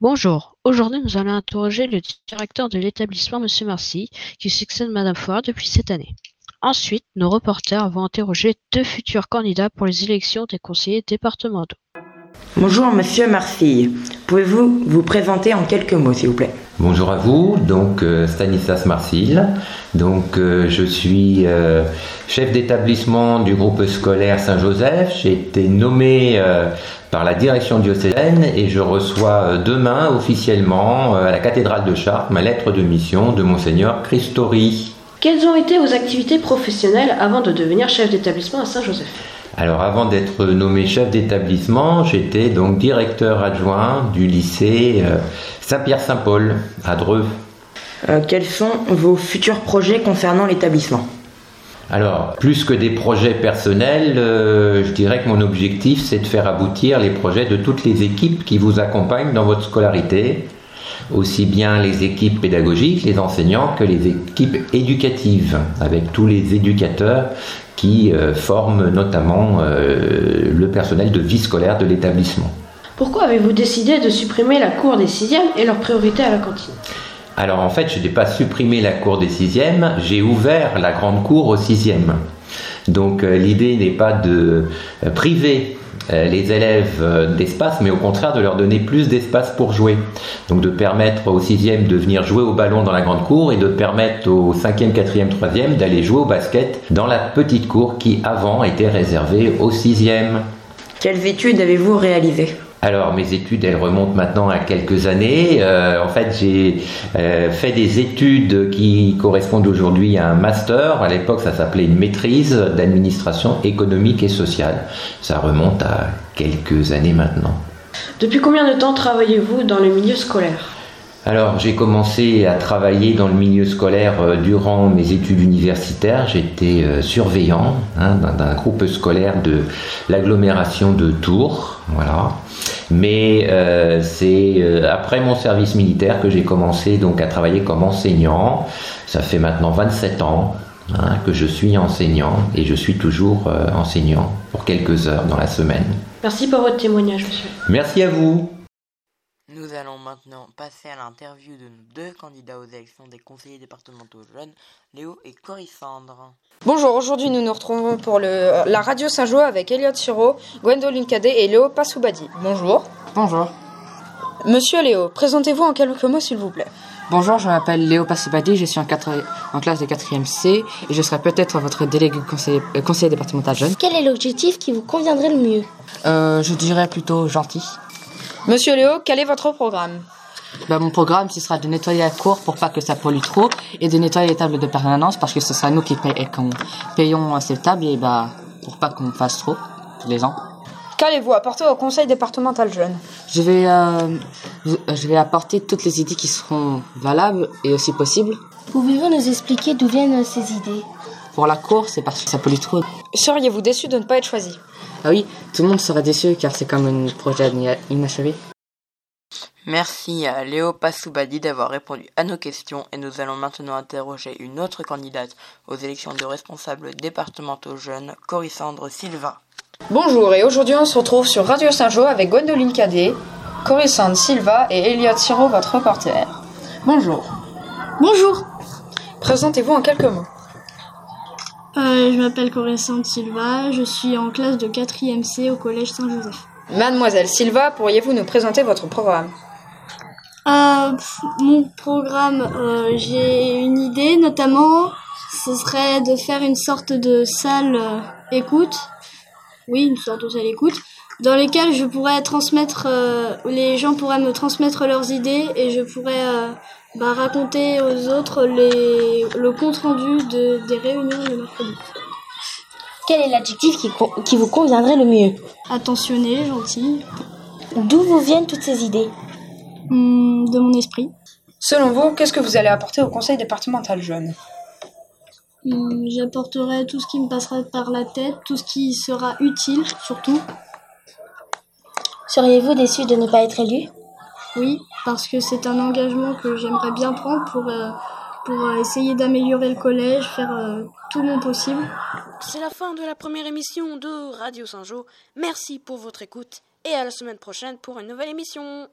Bonjour, aujourd'hui nous allons interroger le directeur de l'établissement, Monsieur Marcy, qui succède Madame Foire depuis cette année. Ensuite, nos reporters vont interroger deux futurs candidats pour les élections des conseillers départementaux. Bonjour Monsieur Marcy, pouvez-vous vous présenter en quelques mots s'il vous plaît? Bonjour à vous, donc euh, Stanislas Marcil. Donc euh, je suis euh, chef d'établissement du groupe scolaire Saint-Joseph. J'ai été nommé par la direction diocésaine et je reçois demain officiellement à la cathédrale de Chartres ma lettre de mission de monseigneur Christori. Quelles ont été vos activités professionnelles avant de devenir chef d'établissement à Saint-Joseph? Alors avant d'être nommé chef d'établissement, j'étais donc directeur adjoint du lycée Saint-Pierre-Saint-Paul à Dreux. Euh, quels sont vos futurs projets concernant l'établissement? Alors, plus que des projets personnels, euh, je dirais que mon objectif, c'est de faire aboutir les projets de toutes les équipes qui vous accompagnent dans votre scolarité, aussi bien les équipes pédagogiques, les enseignants, que les équipes éducatives, avec tous les éducateurs qui euh, forment notamment le personnel de vie scolaire de l'établissement. Pourquoi avez-vous décidé de supprimer la cour des sixièmes et leur priorité à la cantine? Alors en fait, je n'ai pas supprimé la cour des sixièmes, j'ai ouvert la grande cour aux sixièmes. Donc euh, l'idée n'est pas de euh, priver euh, les élèves d'espace, mais au contraire de leur donner plus d'espace pour jouer. Donc de permettre aux sixièmes de venir jouer au ballon dans la grande cour et de permettre aux cinquième, quatrième, troisième d'aller jouer au basket dans la petite cour qui avant était réservée aux sixièmes. Quelles études avez-vous réalisées? Alors mes études, elles remontent maintenant à quelques années. Euh, en fait, j'ai euh, fait des études qui correspondent aujourd'hui à un master. À l'époque, ça s'appelait une maîtrise d'administration économique et sociale. Ça remonte à quelques années maintenant. Depuis combien de temps travaillez-vous dans le milieu scolaire? Alors j'ai commencé à travailler dans le milieu scolaire euh, durant mes études universitaires. J'étais surveillant hein, d'un groupe scolaire de l'agglomération de Tours. Voilà. Mais euh, c'est euh, après mon service militaire que j'ai commencé donc à travailler comme enseignant. Ça fait maintenant 27 ans hein, que je suis enseignant et je suis toujours euh, enseignant pour quelques heures dans la semaine. Merci pour votre témoignage, monsieur. Merci à vous. Nous allons maintenant passer à l'interview de nos deux candidats aux élections des conseillers départementaux jeunes, Léo et Corissandre. Bonjour, aujourd'hui nous nous retrouvons pour le, la radio Saint-Jo avec Elliot Siro, Gwendoline Cadet et Léo Passoubadi. Bonjour. Bonjour. Monsieur Léo, présentez-vous en quelques mots s'il vous plaît. Bonjour, je m'appelle Léo Passoubadi, je suis en, en classe de 4e C et je serai peut-être votre délégué conseiller, euh, conseiller départemental jeune. Quel est l'objectif qui vous conviendrait le mieux? Euh, Je dirais plutôt gentil. Monsieur Léo, quel est votre programme? Ben, Mon programme, ce sera de nettoyer la cour pour pas que ça pollue trop et de nettoyer les tables de permanence parce que ce sera nous qui payons ces tables et bah, pour pas qu'on fasse trop tous les ans. Qu'allez-vous apporter au conseil départemental jeune? Je vais, euh, je vais apporter toutes les idées qui seront valables et aussi possibles. Pouvez-vous nous expliquer d'où viennent ces idées? Pour la cour, c'est parce que ça pollue trop. Seriez-vous déçu de ne pas être choisi? Ah oui, tout le monde serait déçu car c'est comme un projet inachevé. Merci à Léo Passoubadi d'avoir répondu à nos questions et nous allons maintenant interroger une autre candidate aux élections de responsables départementaux jeunes, Corissandre Silva. Bonjour et aujourd'hui on se retrouve sur Radio Saint-Jo avec Gwendoline Cadet, Corissandre Silva et Elliot Siro, votre reporter. Bonjour. Bonjour. Présentez-vous en quelques mots. Euh, je m'appelle Coressante Silva, je suis en classe de 4e C au collège Saint-Joseph. Mademoiselle Silva, pourriez-vous nous présenter votre programme? Euh, Mon programme, euh, j'ai une idée notamment, ce serait de faire une sorte de salle écoute, oui, une sorte de salle écoute, dans lesquelles je pourrais transmettre, les gens pourraient me transmettre leurs idées et je pourrais bah, raconter aux autres les, le compte rendu de, des réunions le mercredi. Quel est l'adjectif qui, qui vous conviendrait le mieux? Attentionné, gentil. D'où vous viennent toutes ces idées? Hmm, De mon esprit. Selon vous, qu'est-ce que vous allez apporter au conseil départemental jeune hmm, J'apporterai tout ce qui me passera par la tête, tout ce qui sera utile surtout. Seriez-vous déçu de ne pas être élu? Oui, parce que c'est un engagement que j'aimerais bien prendre pour, euh, pour euh, essayer d'améliorer le collège, faire euh, tout mon possible. C'est la fin de la première émission de Radio Saint-Jean. Merci pour votre écoute et à la semaine prochaine pour une nouvelle émission.